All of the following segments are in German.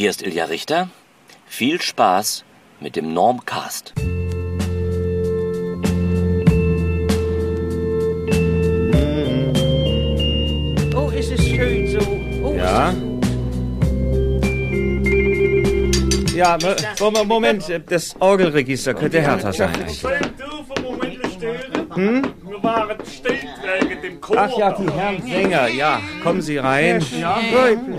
Hier ist Ilja Richter. Viel Spaß mit dem Normcast. Oh, ist es schön so. Oh, Ja? Ja, Mo- Moment, das Orgelregister könnte härter sein. Soll waren still wegen dem Chor. Ach ja, die Herren Sänger, ja. Kommen Sie rein. Ja,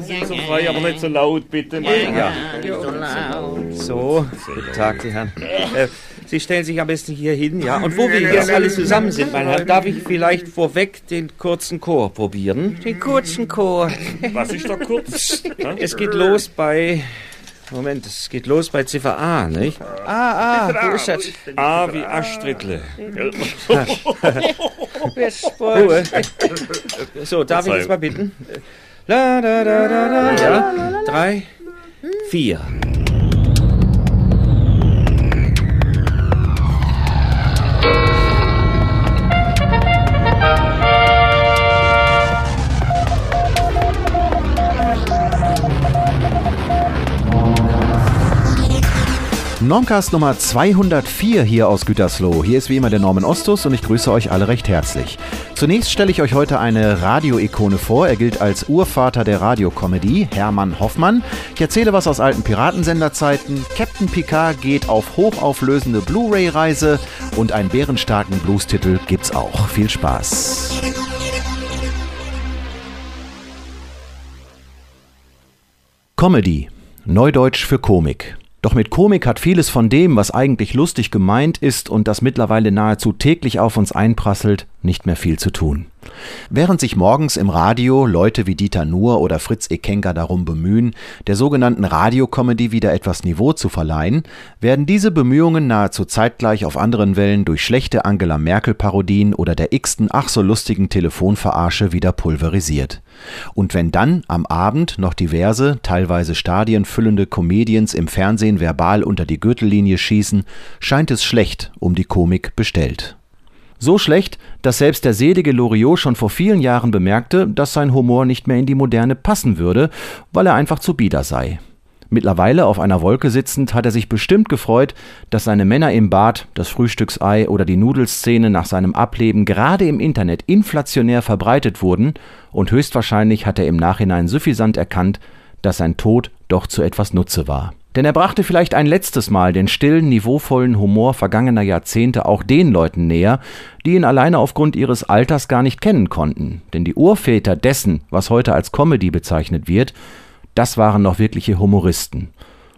sind so frei, aber nicht so laut, bitte. Ja. so laut. So, guten Tag, die Herren. Äh, Sie stellen sich am besten hier hin, ja. Und wo wir jetzt alle zusammen sind, mein Herr, darf ich vielleicht vorweg den kurzen Chor probieren? Den kurzen Chor. Was ist da kurz? Es geht los bei... Moment, es geht los bei Ziffer A, nicht? Ah, ah, wo ist das? A wie Astridle. Ruhe. So, darf ich jetzt mal bitten? La, da, da, da, da. Ja, drei, vier. Normcast Nummer 204 hier aus Gütersloh. Hier ist wie immer der Norman Ostus und ich grüße euch alle recht herzlich. Zunächst stelle ich euch heute eine Radioikone vor. Er gilt als Urvater der Radiokomödie, Hermann Hoffmann. Ich erzähle was aus alten Piratensenderzeiten. Captain Picard geht auf hochauflösende Blu-ray-Reise und einen bärenstarken Blues-Titel gibt's auch. Viel Spaß. Comedy. Neudeutsch für Komik. Doch mit Komik hat vieles von dem, was eigentlich lustig gemeint ist und das mittlerweile nahezu täglich auf uns einprasselt, nicht mehr viel zu tun. Während sich morgens im Radio Leute wie Dieter Nuhr oder Fritz Ekenker darum bemühen, der sogenannten Radiokomödie wieder etwas Niveau zu verleihen, werden diese Bemühungen nahezu zeitgleich auf anderen Wellen durch schlechte Angela Merkel-Parodien oder der x-ten ach so lustigen Telefonverarsche wieder pulverisiert. Und wenn dann am Abend noch diverse, teilweise stadienfüllende Comedians im Fernsehen verbal unter die Gürtellinie schießen, scheint es schlecht um die Komik bestellt. So schlecht, dass selbst der selige Loriot schon vor vielen Jahren bemerkte, dass sein Humor nicht mehr in die Moderne passen würde, weil er einfach zu bieder sei. Mittlerweile auf einer Wolke sitzend hat er sich bestimmt gefreut, dass seine Männer im Bad, das Frühstücksei oder die Nudelszene nach seinem Ableben gerade im Internet inflationär verbreitet wurden und höchstwahrscheinlich hat er im Nachhinein suffisant erkannt, dass sein Tod doch zu etwas Nutze war. Denn er brachte vielleicht ein letztes Mal den stillen, niveauvollen Humor vergangener Jahrzehnte auch den Leuten näher, die ihn alleine aufgrund ihres Alters gar nicht kennen konnten. Denn die Urväter dessen, was heute als Comedy bezeichnet wird, das waren noch wirkliche Humoristen.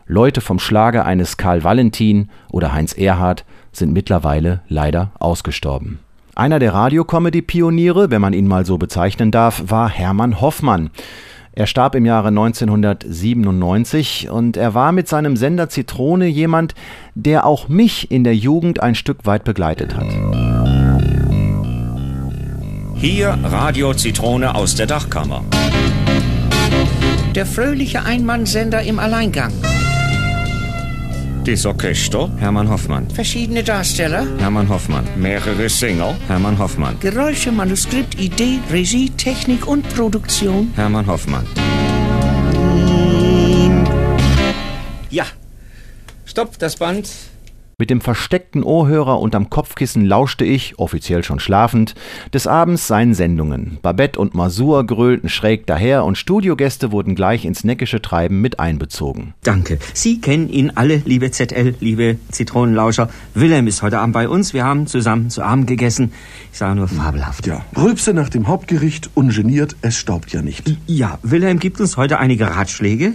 Leute vom Schlage eines Karl Valentin oder Heinz Erhardt sind mittlerweile leider ausgestorben. Einer der Radiokomödie-Pioniere, wenn man ihn mal so bezeichnen darf, war Hermann Hoffmann. Er starb im Jahre 1997 und er war mit seinem Sender Zitrone jemand, der auch mich in der Jugend ein Stück weit begleitet hat. Hier Radio Zitrone aus der Dachkammer. Der fröhliche Einmannsender im Alleingang. Das Orchester Hermann Hoffmann. Verschiedene Darsteller. Hermann Hoffmann. Mehrere Sänger Hermann Hoffmann. Geräusche, Manuskript, Idee, Regie, Technik und Produktion. Hermann Hoffmann. Ja. Stopp, das Band. Mit dem versteckten Ohrhörer unterm Kopfkissen lauschte ich, offiziell schon schlafend, des Abends seinen Sendungen. Babette und Masur grölten schräg daher und Studiogäste wurden gleich ins neckische Treiben mit einbezogen. Danke. Sie kennen ihn alle, liebe ZL, liebe Zitronenlauscher. Wilhelm ist heute Abend bei uns. Wir haben zusammen zu Abend gegessen. Ich sage nur fabelhaft. Ja, Rülpse nach dem Hauptgericht, ungeniert, es staubt ja nicht. Ja, Wilhelm gibt uns heute einige Ratschläge.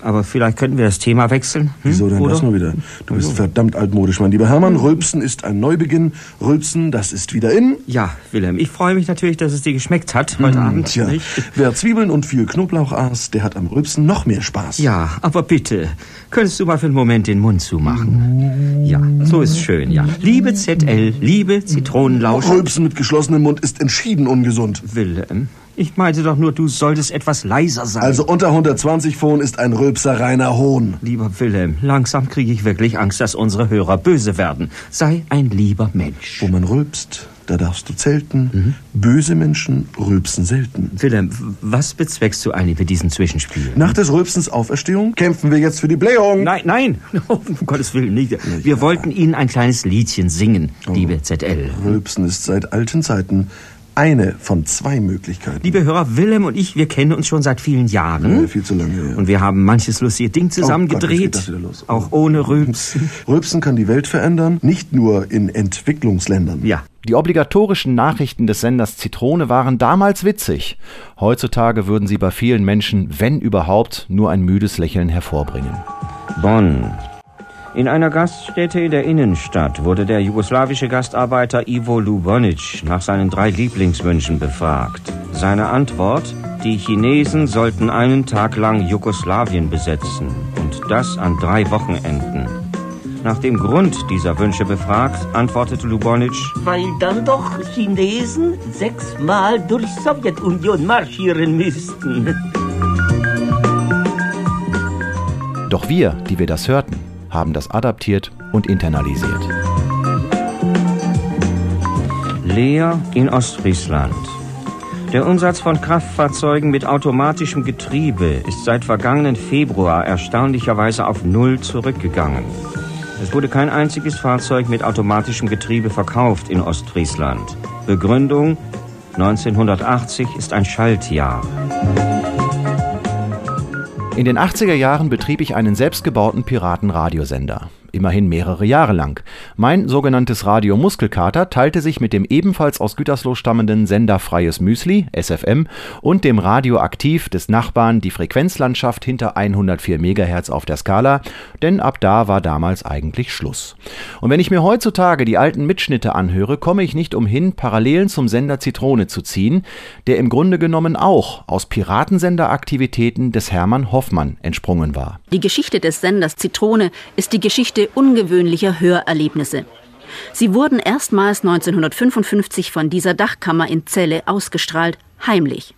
Aber vielleicht könnten wir das Thema wechseln. Hm? Wieso denn Oder? das mal wieder? Du bist verdammt altmodisch, mein lieber Hermann. Rülpsen ist ein Neubeginn. Rülpsen, das ist wieder in. Ja, Wilhelm, ich freue mich natürlich, dass es dir geschmeckt hat heute Abend. Tja, nicht? wer Zwiebeln und viel Knoblauch aß, der hat am Rülpsen noch mehr Spaß. Ja, aber bitte, könntest du mal für einen Moment den Mund zumachen? Ja, so ist schön, ja. Liebe ZL, liebe Zitronenlauscher. Rülpsen mit geschlossenem Mund ist entschieden ungesund. Wilhelm, ich meinte doch nur, du solltest etwas leiser sein. Also unter 120 Phon ist ein Rülpser reiner Hohn. Lieber Wilhelm, langsam kriege ich wirklich Angst, dass unsere Hörer böse werden. Sei ein lieber Mensch. Wo man rülpst, da darfst du zelten. Böse Menschen rülpsen selten. Wilhelm, was bezweckst du eigentlich mit diesem Zwischenspiel? Nach des Rülpsens Auferstehung kämpfen wir jetzt für die Blähung. Nein, nein, um Gottes Willen nicht. Wir wollten Ihnen ein kleines Liedchen singen, liebe ZL. Rülpsen ist seit alten Zeiten eine von zwei Möglichkeiten. Liebe Hörer, Wilhelm und ich, wir kennen uns schon seit vielen Jahren. Ja, viel zu lange, ja. Und wir haben manches lustige Ding zusammen Oh Gott, gedreht. Auch ohne Rülpsen. Rülpsen kann die Welt verändern, nicht nur in Entwicklungsländern. Ja. Die obligatorischen Nachrichten des Senders Zitrone waren damals witzig. Heutzutage würden sie bei vielen Menschen, wenn überhaupt, nur ein müdes Lächeln hervorbringen. Bonn. In einer Gaststätte in der Innenstadt wurde der jugoslawische Gastarbeiter Ivo Lubonic nach seinen drei Lieblingswünschen befragt. Seine Antwort, die Chinesen sollten einen Tag lang Jugoslawien besetzen und das an drei Wochenenden. Nach dem Grund dieser Wünsche befragt, antwortete Lubonic, Weil dann doch Chinesen sechsmal durch Sowjetunion marschieren müssten. Doch wir, die wir das hörten, haben das adaptiert und internalisiert. Leer in Ostfriesland. Der Umsatz von Kraftfahrzeugen mit automatischem Getriebe ist seit vergangenen Februar erstaunlicherweise auf Null zurückgegangen. Es wurde kein einziges Fahrzeug mit automatischem Getriebe verkauft in Ostfriesland. Begründung 1980 ist ein Schaltjahr. In den 80er Jahren betrieb ich einen selbstgebauten Piratenradiosender. Immerhin mehrere Jahre lang. Mein sogenanntes Radio Muskelkater teilte sich mit dem ebenfalls aus Gütersloh stammenden Sender Freies Müsli, SFM, und dem Radioaktiv des Nachbarn die Frequenzlandschaft hinter 104 MHz auf der Skala, denn ab da war damals eigentlich Schluss. Und wenn ich mir heutzutage die alten Mitschnitte anhöre, komme ich nicht umhin, Parallelen zum Sender Zitrone zu ziehen, der im Grunde genommen auch aus Piratensenderaktivitäten des Hermann Hoffmann entsprungen war. Die Geschichte des Senders Zitrone ist die Geschichte ungewöhnlicher Hörerlebnisse. Sie wurden erstmals 1955 von dieser Dachkammer in Celle ausgestrahlt, heimlich.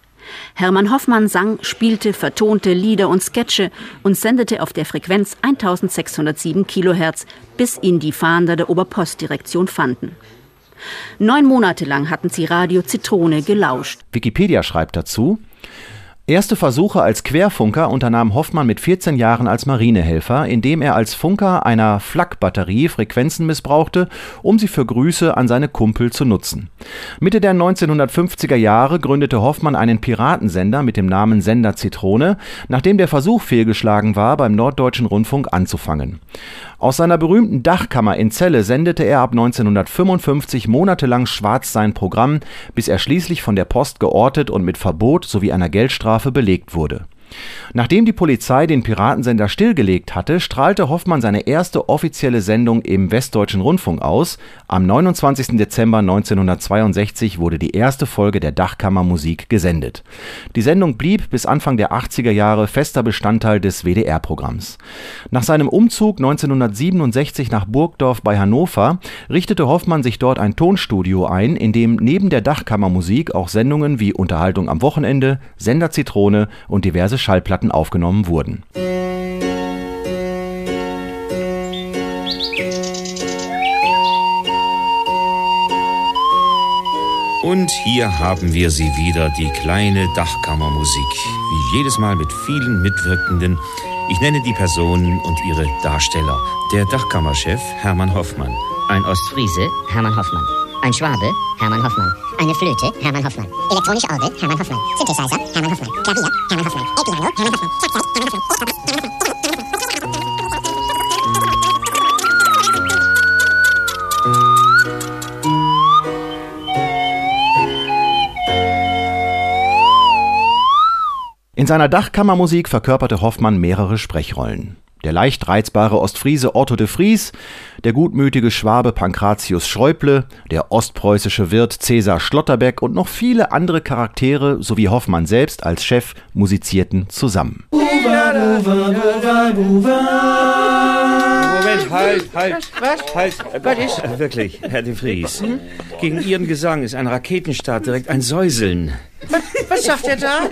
Hermann Hoffmann sang, spielte, vertonte Lieder und Sketche und sendete auf der Frequenz 1607 Kilohertz, bis ihn die Fahnder der Oberpostdirektion fanden. Neun Monate lang hatten sie Radio Zitrone gelauscht. Wikipedia schreibt dazu, Erste Versuche als Querfunker unternahm Hoffmann mit 14 Jahren als Marinehelfer, indem er als Funker einer Flak-Batterie Frequenzen missbrauchte, um sie für Grüße an seine Kumpel zu nutzen. Mitte der 1950er Jahre gründete Hoffmann einen Piratensender mit dem Namen Sender Zitrone, nachdem der Versuch fehlgeschlagen war, beim Norddeutschen Rundfunk anzufangen. Aus seiner berühmten Dachkammer in Celle sendete er ab 1955 monatelang schwarz sein Programm, bis er schließlich von der Post geortet und mit Verbot sowie einer Geldstrafe belegt wurde. Nachdem die Polizei den Piratensender stillgelegt hatte, strahlte Hoffmann seine erste offizielle Sendung im Westdeutschen Rundfunk aus. Am 29. Dezember 1962 wurde die erste Folge der Dachkammer Musik gesendet. Die Sendung blieb bis Anfang der 80er Jahre fester Bestandteil des WDR-Programms. Nach seinem Umzug 1967 nach Burgdorf bei Hannover richtete Hoffmann sich dort ein Tonstudio ein, in dem neben der Dachkammermusik auch Sendungen wie Unterhaltung am Wochenende, Sender Zitrone und diverse Schallplatten aufgenommen wurden. Und hier haben wir sie wieder, die kleine Dachkammermusik. Wie jedes Mal mit vielen Mitwirkenden. Ich nenne die Personen und ihre Darsteller. Der Dachkammerchef Hermann Hoffmann. Ein Ostfriese, Hermann Hoffmann. Ein Schwabe, Hermann Hoffmann. Eine Flöte, Hermann Hoffmann. Elektronische Orgel, Hermann Hoffmann. Synthesizer, Hermann Hoffmann. Klavier, Hermann Hoffmann. E-Piano, Hermann Hoffmann. Schlagzeug, Hermann Hoffmann. In seiner Dachkammermusik verkörperte Hoffmann mehrere Sprechrollen. Der leicht reizbare Ostfriese Otto de Vries, der gutmütige Schwabe Pankratius Schräuble, der ostpreußische Wirt Cäsar Schlotterbeck und noch viele andere Charaktere sowie Hoffmann selbst als Chef musizierten zusammen. Moment, halt, halt. Was? Halt. Was ist? Äh, Wirklich, Herr de Vries. Gegen Ihren Gesang ist ein Raketenstart direkt ein Säuseln. Was, was sagt er da?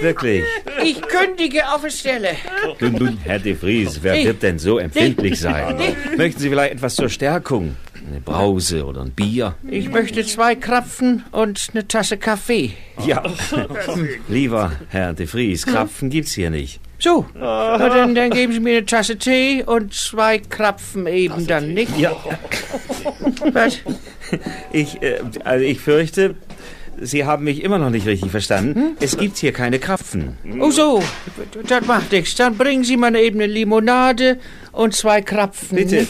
Wirklich. Ich kündige auf die Stelle. Nun, nun, Herr de Vries, wer wird denn so empfindlich sein? Möchten Sie vielleicht etwas zur Stärkung? Eine Brause oder ein Bier? Ich möchte zwei Krapfen und eine Tasse Kaffee. Ja, lieber Herr de Vries, Krapfen gibt's hier nicht. So, na, dann, dann geben Sie mir eine Tasse Tee und zwei Krapfen eben dann, nicht? Ja. Was? Ich, äh, also ich fürchte, Sie haben mich immer noch nicht richtig verstanden. Es gibt hier keine Krapfen. Oh so, das macht nichts. Dann bringen Sie mal eben eine Limonade und zwei Krapfen. Bitte,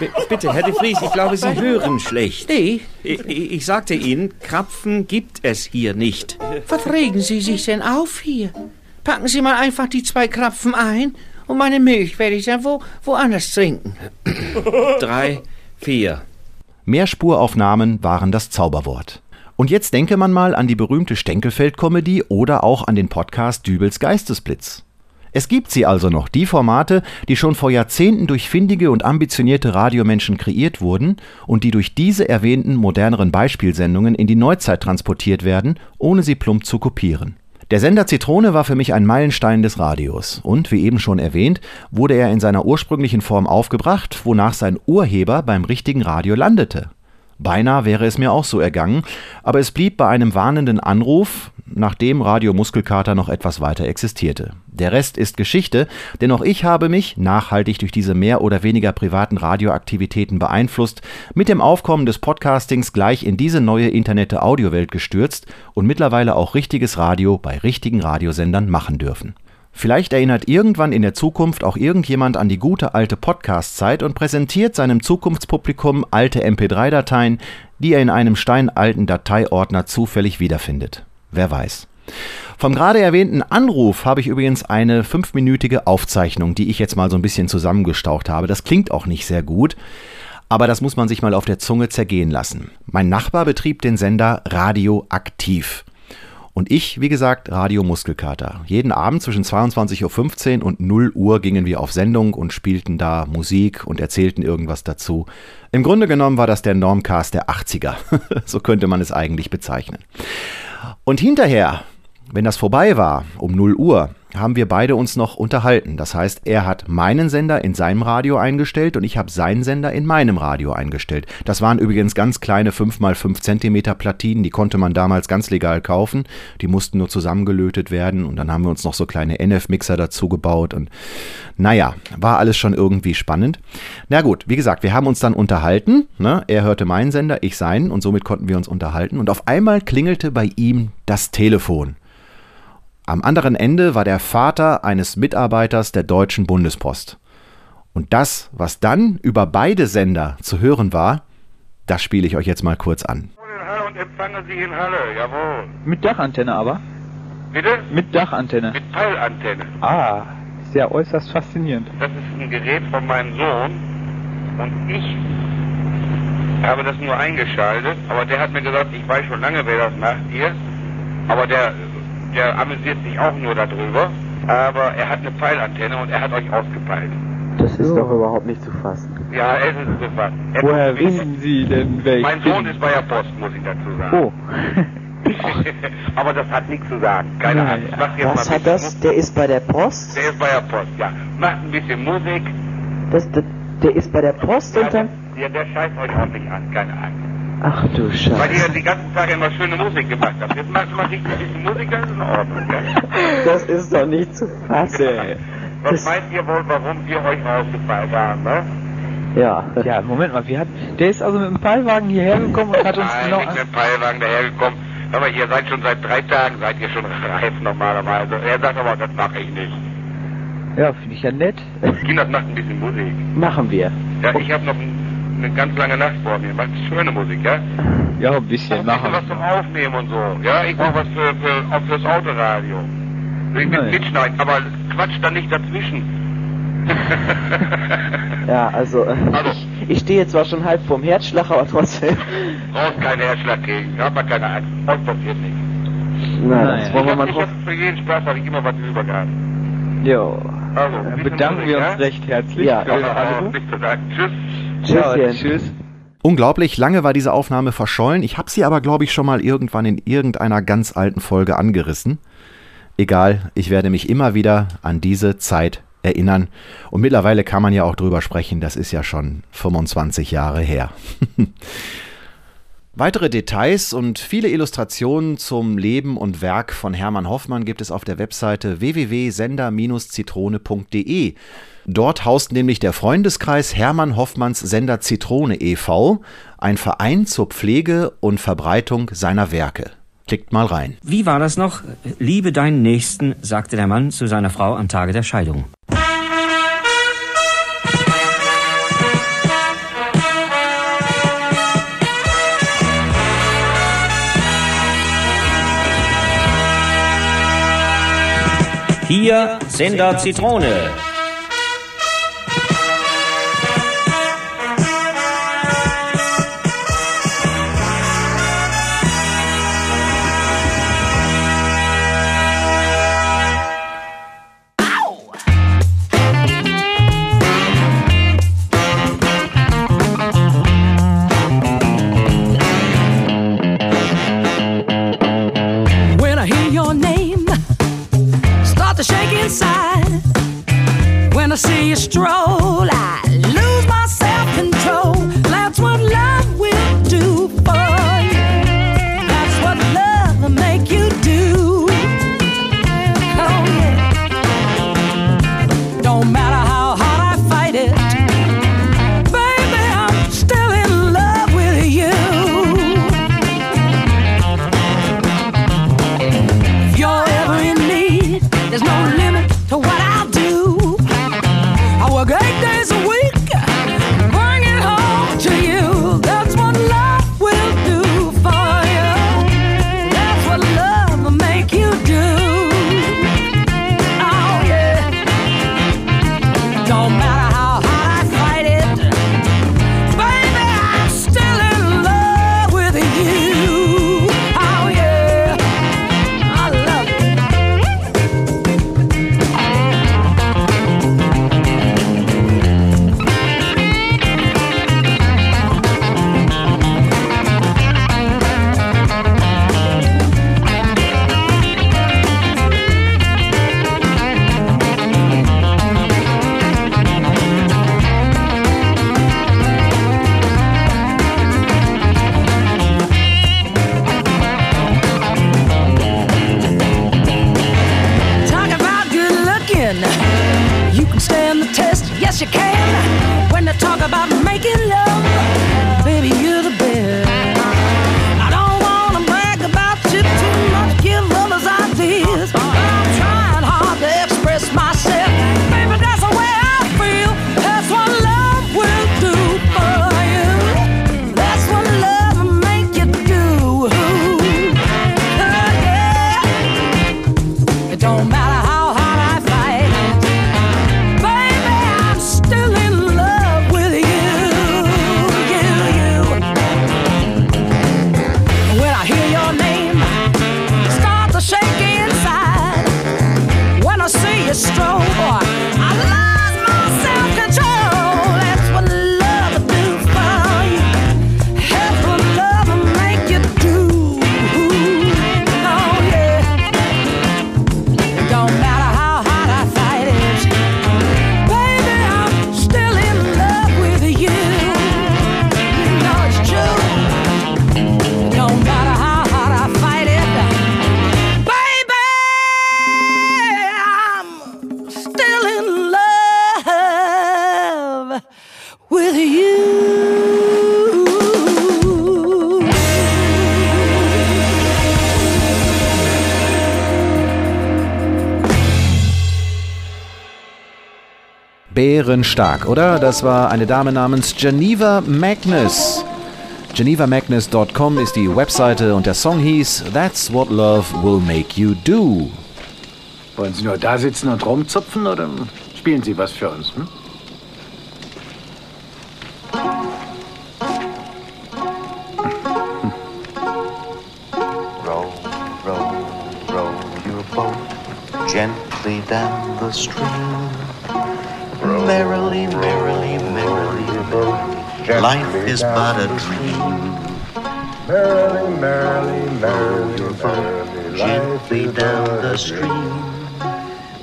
b- bitte, Herr de Vries, ich glaube, Sie hören schlecht. Nee. Ich, ich ich sagte Ihnen, Krapfen gibt es hier nicht. Was regen Sie sich denn auf hier? Packen Sie mal einfach die zwei Krapfen ein und meine Milch werde ich dann wo, woanders trinken. Drei, vier. Mehrspuraufnahmen waren das Zauberwort. Und jetzt denke man mal an die berühmte Stenkelfeld-Comedy oder auch an den Podcast Dübels Geistesblitz. Es gibt sie also noch, die Formate, die schon vor Jahrzehnten durch findige und ambitionierte Radiomenschen kreiert wurden und die durch diese erwähnten moderneren Beispielsendungen in die Neuzeit transportiert werden, ohne sie plump zu kopieren. Der Sender Zitrone war für mich ein Meilenstein des Radios und, wie eben schon erwähnt, wurde er in seiner ursprünglichen Form aufgebracht, wonach sein Urheber beim richtigen Radio landete. Beinahe wäre es mir auch so ergangen, aber es blieb bei einem warnenden Anruf, nachdem Radio Muskelkater noch etwas weiter existierte. Der Rest ist Geschichte, denn auch ich habe mich, nachhaltig durch diese mehr oder weniger privaten Radioaktivitäten beeinflusst, mit dem Aufkommen des Podcastings gleich in diese neue internette Audiowelt gestürzt und mittlerweile auch richtiges Radio bei richtigen Radiosendern machen dürfen. Vielleicht erinnert irgendwann in der Zukunft auch irgendjemand an die gute alte Podcast-Zeit und präsentiert seinem Zukunftspublikum alte MP3-Dateien, die er in einem steinalten Dateiordner zufällig wiederfindet. Wer weiß. Vom gerade erwähnten Anruf habe ich übrigens eine fünfminütige Aufzeichnung, die ich jetzt mal so ein bisschen zusammengestaucht habe. Das klingt auch nicht sehr gut, aber das muss man sich mal auf der Zunge zergehen lassen. Mein Nachbar betrieb den Sender Radioaktiv. Und ich, wie gesagt, Radio Muskelkater. Jeden Abend zwischen 22.15 Uhr und 0 Uhr gingen wir auf Sendung und spielten da Musik und erzählten irgendwas dazu. Im Grunde genommen war das der Normcast der 80er. so könnte man es eigentlich bezeichnen. Und hinterher, wenn das vorbei war, um 0 Uhr, haben wir beide uns noch unterhalten. Das heißt, er hat meinen Sender in seinem Radio eingestellt und ich habe seinen Sender in meinem Radio eingestellt. Das waren übrigens ganz kleine 5x5 Zentimeter Platinen, die konnte man damals ganz legal kaufen. Die mussten nur zusammengelötet werden und dann haben wir uns noch so kleine NF-Mixer dazu gebaut und naja, war alles schon irgendwie spannend. Na gut, wie gesagt, wir haben uns dann unterhalten. Ne? Er hörte meinen Sender, ich seinen und somit konnten wir uns unterhalten und auf einmal klingelte bei ihm das Telefon. Am anderen Ende war der Vater eines Mitarbeiters der Deutschen Bundespost. Und das, was dann über beide Sender zu hören war, das spiele ich euch jetzt mal kurz an. und empfangen Sie in Halle, jawohl. Mit Dachantenne aber? Bitte? Mit Dachantenne. Mit Peilantenne. Ah, ist ja äußerst faszinierend. Das ist ein Gerät von meinem Sohn und ich habe das nur eingeschaltet, aber der hat mir gesagt, ich weiß schon lange, wer das macht hier, aber der, der amüsiert sich auch nur darüber, aber er hat eine Pfeilantenne und er hat euch ausgepeilt. Das ist doch überhaupt nicht zu fassen. Ja, es ist sofort. Er Woher wissen Sie denn, wer Mein? Sohn ist bei der Post, muss ich dazu sagen. Oh. aber das hat nichts zu sagen. Keine Ja, Ahnung. ja. Was hat das? Der ist bei der Post? Der ist bei der Post, ja. Macht ein bisschen Musik. Das, das, der ist bei der Post und dann. Ja, der scheißt euch ordentlich an, keine Angst. Ach du Weil Scheiße. ihr die ganzen Tage immer schöne Musik gemacht habt. Jetzt macht man sich ein bisschen Musik, das ist in Ordnung, ja? Das ist doch nicht zu fassen. Was Das- meint ihr wohl, warum wir euch rausgefallen haben, ne? Ja. Ja, Moment mal, wir hatten, der ist also mit dem Pfeilwagen hierher gekommen und hat uns Nein, genau... nicht mit dem Peilwagen dahergekommen. Aber ihr seid schon seit drei Tagen, seid ihr schon reif normalerweise. Er sagt aber, das mache ich nicht. Ja, finde ich ja nett. Kinders macht ein bisschen Musik. Machen wir. Ja, ich habe noch ein, eine ganz lange Nacht vor mir. Macht schöne Musik, ja? Ja, ein bisschen Ein machen. was zum Aufnehmen und so. Ja, ich brauche was für, für, auch fürs Autoradio. Ich Nein. mit mitschneiden, aber quatsch da nicht dazwischen. Ja, also, äh, Also. ich, ich stehe jetzt zwar schon halb vorm Herzschlag, aber trotzdem. Brauchst keinen Herzschlag kriegen. Hab mal keine Angst. Euch passiert nichts. Nein. das wollen wir Ich mal ich hab für jeden Spaß habe ich immer was über gehabt. Jo. Also, Dann bedanken Musik, wir ja? uns recht herzlich Ja. für den Also, Anruf. nicht zu sagen. Tschüss. Ja, Tschüsschen. tschüss. Unglaublich lange war diese Aufnahme verschollen. Ich habe sie aber, glaube ich, schon mal irgendwann in irgendeiner ganz alten Folge angerissen. Egal, ich werde mich immer wieder an diese Zeit erinnern. Und mittlerweile kann man ja auch drüber sprechen, das ist ja schon 25 Jahre her. Weitere Details und viele Illustrationen zum Leben und Werk von Hermann Hoffmann gibt es auf der Webseite www.sender-zitrone.de. Dort haust nämlich der Freundeskreis Hermann Hoffmanns Sender Zitrone e.V., ein Verein zur Pflege und Verbreitung seiner Werke. Klickt mal rein. Wie war das noch? Liebe deinen Nächsten, sagte der Mann zu seiner Frau am Tage der Scheidung. Hier Sender Zitrone. Bärenstark, oder? Das war eine Dame namens Geneva Magnus. GenevaMagnus.com ist die Webseite und der Song hieß That's What Love Will Make You Do. Wollen Sie nur da sitzen und rumzupfen oder spielen Sie was für uns? Hm? Row, row, row your boat gently down the stream. Merrily, merrily, merrily. Life is but a dream. Merrily, merrily, merrily, gently down the stream.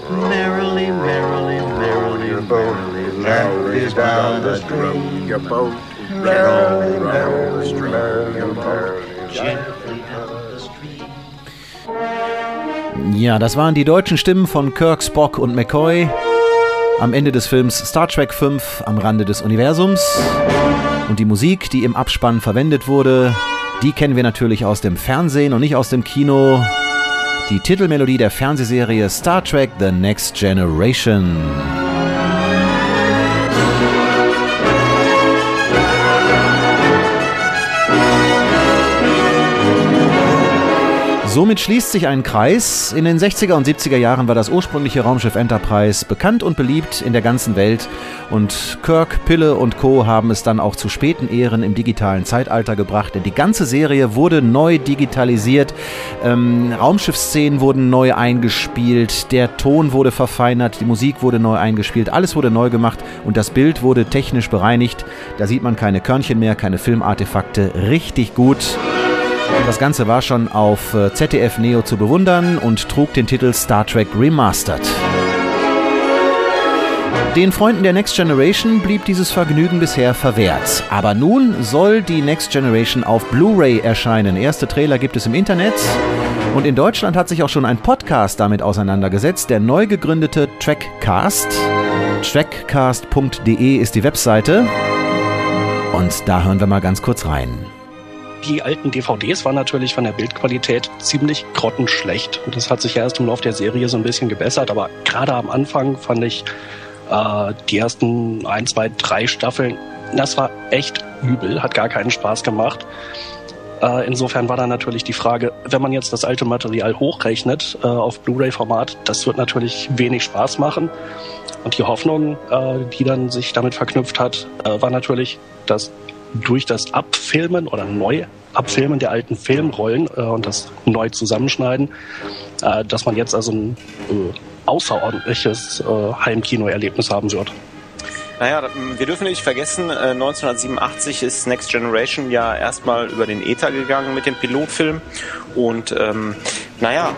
Merrily, merrily, merrily. merrily down the stream. Your boat, merrily, merrily, merrily, merrily, gently down the stream. Ja, das waren die deutschen Stimmen von Kirk, Spock und McCoy. Am Ende des Films Star Trek 5 am Rande des Universums. Und die Musik, die im Abspann verwendet wurde, die kennen wir natürlich aus dem Fernsehen und nicht aus dem Kino. Die Titelmelodie der Fernsehserie Star Trek The Next Generation. Somit schließt sich ein Kreis. In den 60er und 70er Jahren war das ursprüngliche Raumschiff Enterprise bekannt und beliebt in der ganzen Welt. Und Kirk, Pille und Co. haben es dann auch zu späten Ehren im digitalen Zeitalter gebracht. Denn die ganze Serie wurde neu digitalisiert. Ähm, Raumschiffsszenen wurden neu eingespielt. Der Ton wurde verfeinert. Die Musik wurde neu eingespielt. Alles wurde neu gemacht. Und das Bild wurde technisch bereinigt. Da sieht man keine Körnchen mehr, keine Filmartefakte. Richtig gut. Das Ganze war schon auf äh, ZDF Neo zu bewundern und trug den Titel Star Trek Remastered. Den Freunden der Next Generation blieb dieses Vergnügen bisher verwehrt. Aber nun soll die Next Generation auf Blu-ray erscheinen. Erste Trailer gibt es im Internet. Und in Deutschland hat sich auch schon ein Podcast damit auseinandergesetzt, der neu gegründete Trackcast. Trackcast.de ist die Webseite. Und da hören wir mal ganz kurz rein die alten DVDs waren natürlich von der Bildqualität ziemlich grottenschlecht. Und das hat sich ja erst im Laufe der Serie so ein bisschen gebessert, aber gerade am Anfang fand ich äh, die ersten ein, zwei, drei Staffeln, das war echt übel, hat gar keinen Spaß gemacht. Äh, insofern war dann natürlich die Frage, wenn man jetzt das alte Material hochrechnet äh, auf Blu-ray-Format, das wird natürlich wenig Spaß machen. Und die Hoffnung, äh, die dann sich damit verknüpft hat, äh, war natürlich, dass durch das Abfilmen oder Neuabfilmen der alten Filmrollen äh, und das neu zusammenschneiden, äh, dass man jetzt also ein äh, außerordentliches äh, Heimkinoerlebnis haben wird. Naja, wir dürfen nicht vergessen, 1987 äh, ist Next Generation ja erstmal über den Ether gegangen mit dem Pilotfilm. Und ähm, naja,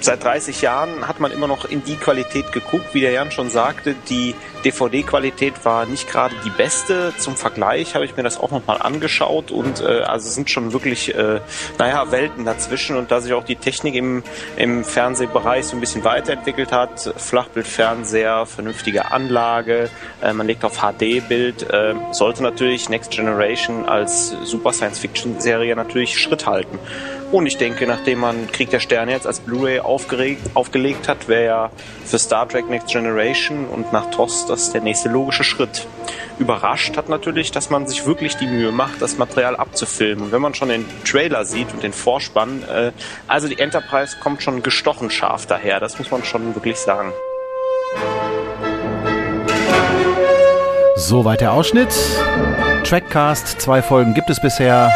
seit 30 Jahren hat man immer noch in die Qualität geguckt. Wie der Jan schon sagte, die DVD-Qualität war nicht gerade die beste. Zum Vergleich habe ich mir das auch nochmal angeschaut und äh, also sind schon wirklich, äh, naja, Welten dazwischen und da sich auch die Technik im, im Fernsehbereich so ein bisschen weiterentwickelt hat, Flachbildfernseher, vernünftige Anlage, äh, man legt auf HD-Bild, äh, sollte natürlich Next Generation als Super Science-Fiction-Serie natürlich Schritt halten. Und ich denke, nachdem man Krieg der Sterne jetzt als Blu-ray aufgelegt hat, wäre ja für Star Trek Next Generation und nach TOS das der nächste logische Schritt. Überrascht hat natürlich, dass man sich wirklich die Mühe macht, das Material abzufilmen. Und wenn man schon den Trailer sieht und den Vorspann, äh, also die Enterprise kommt schon gestochen scharf daher, das muss man schon wirklich sagen. Soweit der Ausschnitt. Trackcast, zwei Folgen gibt es bisher.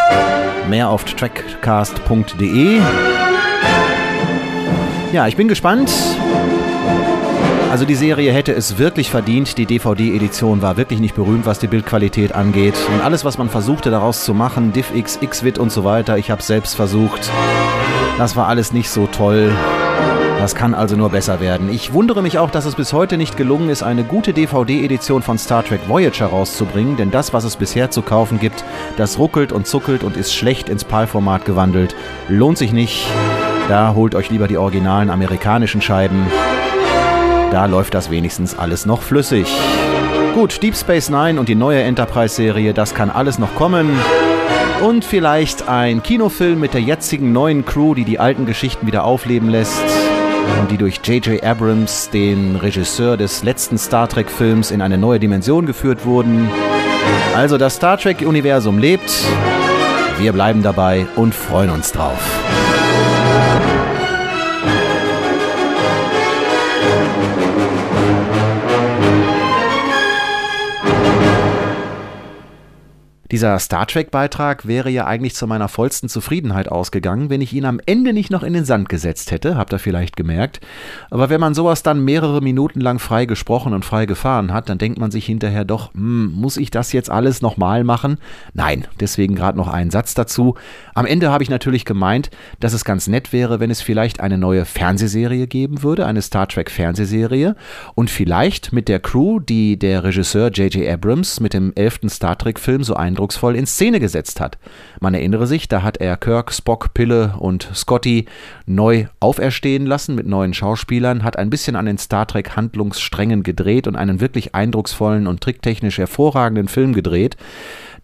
Mehr auf trackcast.de. Ja, ich bin gespannt. Also die Serie hätte es wirklich verdient. Die DVD-Edition war wirklich nicht berühmt, was die Bildqualität angeht. Und alles, was man versuchte daraus zu machen, DivX, XVID und so weiter, ich habe selbst versucht. Das war alles nicht so toll. Das kann also nur besser werden. Ich wundere mich auch, dass es bis heute nicht gelungen ist, eine gute DVD-Edition von Star Trek Voyager rauszubringen, denn das, was es bisher zu kaufen gibt, das ruckelt und zuckelt und ist schlecht ins PAL-Format gewandelt. Lohnt sich nicht. Da holt euch lieber die originalen amerikanischen Scheiben. Da läuft das wenigstens alles noch flüssig. Gut, Deep Space Nine und die neue Enterprise-Serie, das kann alles noch kommen. Und vielleicht ein Kinofilm mit der jetzigen neuen Crew, die die alten Geschichten wieder aufleben lässt die durch J.J. Abrams, den Regisseur des letzten Star Trek-Films, in eine neue Dimension geführt wurden. Also das Star Trek-Universum lebt. Wir bleiben dabei und freuen uns drauf. Dieser Star Trek-Beitrag wäre ja eigentlich zu meiner vollsten Zufriedenheit ausgegangen, wenn ich ihn am Ende nicht noch in den Sand gesetzt hätte, habt ihr vielleicht gemerkt. Aber wenn man sowas dann mehrere Minuten lang frei gesprochen und frei gefahren hat, dann denkt man sich hinterher doch, hm, muss ich das jetzt alles nochmal machen? Nein, deswegen gerade noch einen Satz dazu. Am Ende habe ich natürlich gemeint, dass es ganz nett wäre, wenn es vielleicht eine neue Fernsehserie geben würde, eine Star Trek Fernsehserie und vielleicht mit der Crew, die der Regisseur J.J. Abrams mit dem elften Star Trek Film so eindrucksvoll in Szene gesetzt hat. Man erinnere sich, da hat er Kirk, Spock, Pille und Scotty neu auferstehen lassen mit neuen Schauspielern, hat ein bisschen an den Star Trek Handlungssträngen gedreht und einen wirklich eindrucksvollen und tricktechnisch hervorragenden Film gedreht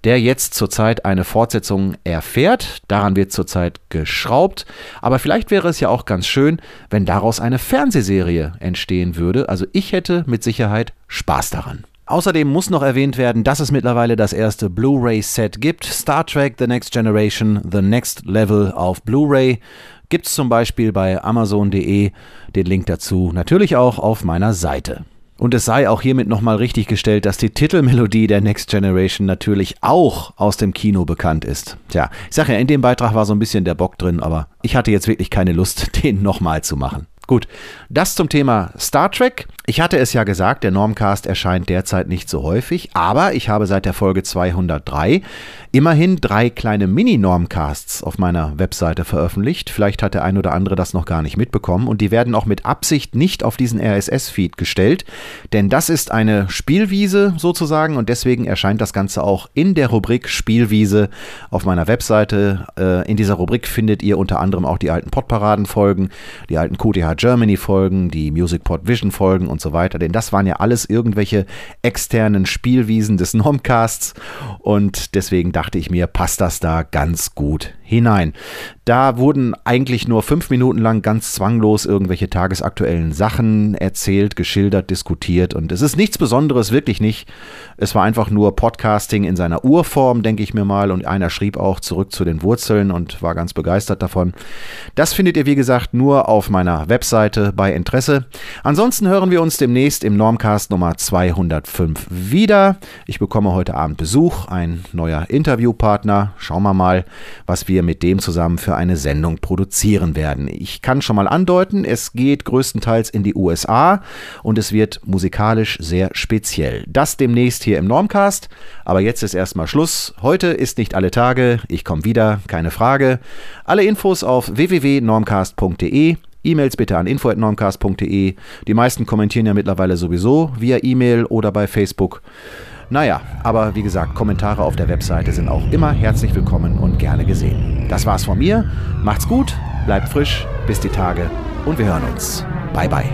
der jetzt zurzeit eine Fortsetzung erfährt. Daran wird zurzeit geschraubt. Aber vielleicht wäre es ja auch ganz schön, wenn daraus eine Fernsehserie entstehen würde. Also ich hätte mit Sicherheit Spaß daran. Außerdem muss noch erwähnt werden, dass es mittlerweile das erste Blu-ray-Set gibt. Star Trek The Next Generation, The Next Level auf Blu-ray. Gibt es zum Beispiel bei Amazon.de. Den Link dazu natürlich auch auf meiner Seite. Und es sei auch hiermit nochmal richtig gestellt, dass die Titelmelodie der Next Generation natürlich auch aus dem Kino bekannt ist. Tja, ich sage ja, in dem Beitrag war so ein bisschen der Bock drin, aber ich hatte jetzt wirklich keine Lust, den nochmal zu machen. Gut, das zum Thema Star Trek. Ich hatte es ja gesagt, der Normcast erscheint derzeit nicht so häufig, aber ich habe seit der Folge 203 immerhin drei kleine Mini-Normcasts auf meiner Webseite veröffentlicht. Vielleicht hat der ein oder andere das noch gar nicht mitbekommen und die werden auch mit Absicht nicht auf diesen RSS-Feed gestellt, denn das ist eine Spielwiese sozusagen und deswegen erscheint das Ganze auch in der Rubrik Spielwiese auf meiner Webseite. Äh, in dieser Rubrik findet ihr unter anderem auch die alten Podparaden-Folgen, die alten QTH Germany-Folgen, die Music Pod Vision-Folgen und so weiter. Denn das waren ja alles irgendwelche externen Spielwiesen des Normcasts. Und deswegen dachte ich mir, passt das da ganz gut hinein. Da wurden eigentlich nur fünf Minuten lang ganz zwanglos irgendwelche tagesaktuellen Sachen erzählt, geschildert, diskutiert. Und es ist nichts Besonderes, wirklich nicht. Es war einfach nur Podcasting in seiner Urform, denke ich mir mal. Und einer schrieb auch zurück zu den Wurzeln und war ganz begeistert davon. Das findet ihr, wie gesagt, nur auf meiner Webseite bei Interesse. Ansonsten hören wir uns demnächst im Normcast Nummer 205 wieder. Ich bekomme heute Abend Besuch, ein neuer Interviewpartner. Schauen wir mal, was wir wir mit dem zusammen für eine Sendung produzieren werden. Ich kann schon mal andeuten, es geht größtenteils in die USA und es wird musikalisch sehr speziell. Das demnächst hier im Normcast, aber jetzt ist erstmal Schluss. Heute ist nicht alle Tage, ich komme wieder, keine Frage. Alle Infos auf www.normcast.de. E-Mails bitte an info.normcast.de. Die meisten kommentieren ja mittlerweile sowieso via E-Mail oder bei Facebook. Naja, aber wie gesagt, Kommentare auf der Webseite sind auch immer herzlich willkommen und gerne gesehen. Das war's von mir. Macht's gut, bleibt frisch, bis die Tage und wir hören uns. Bye, bye.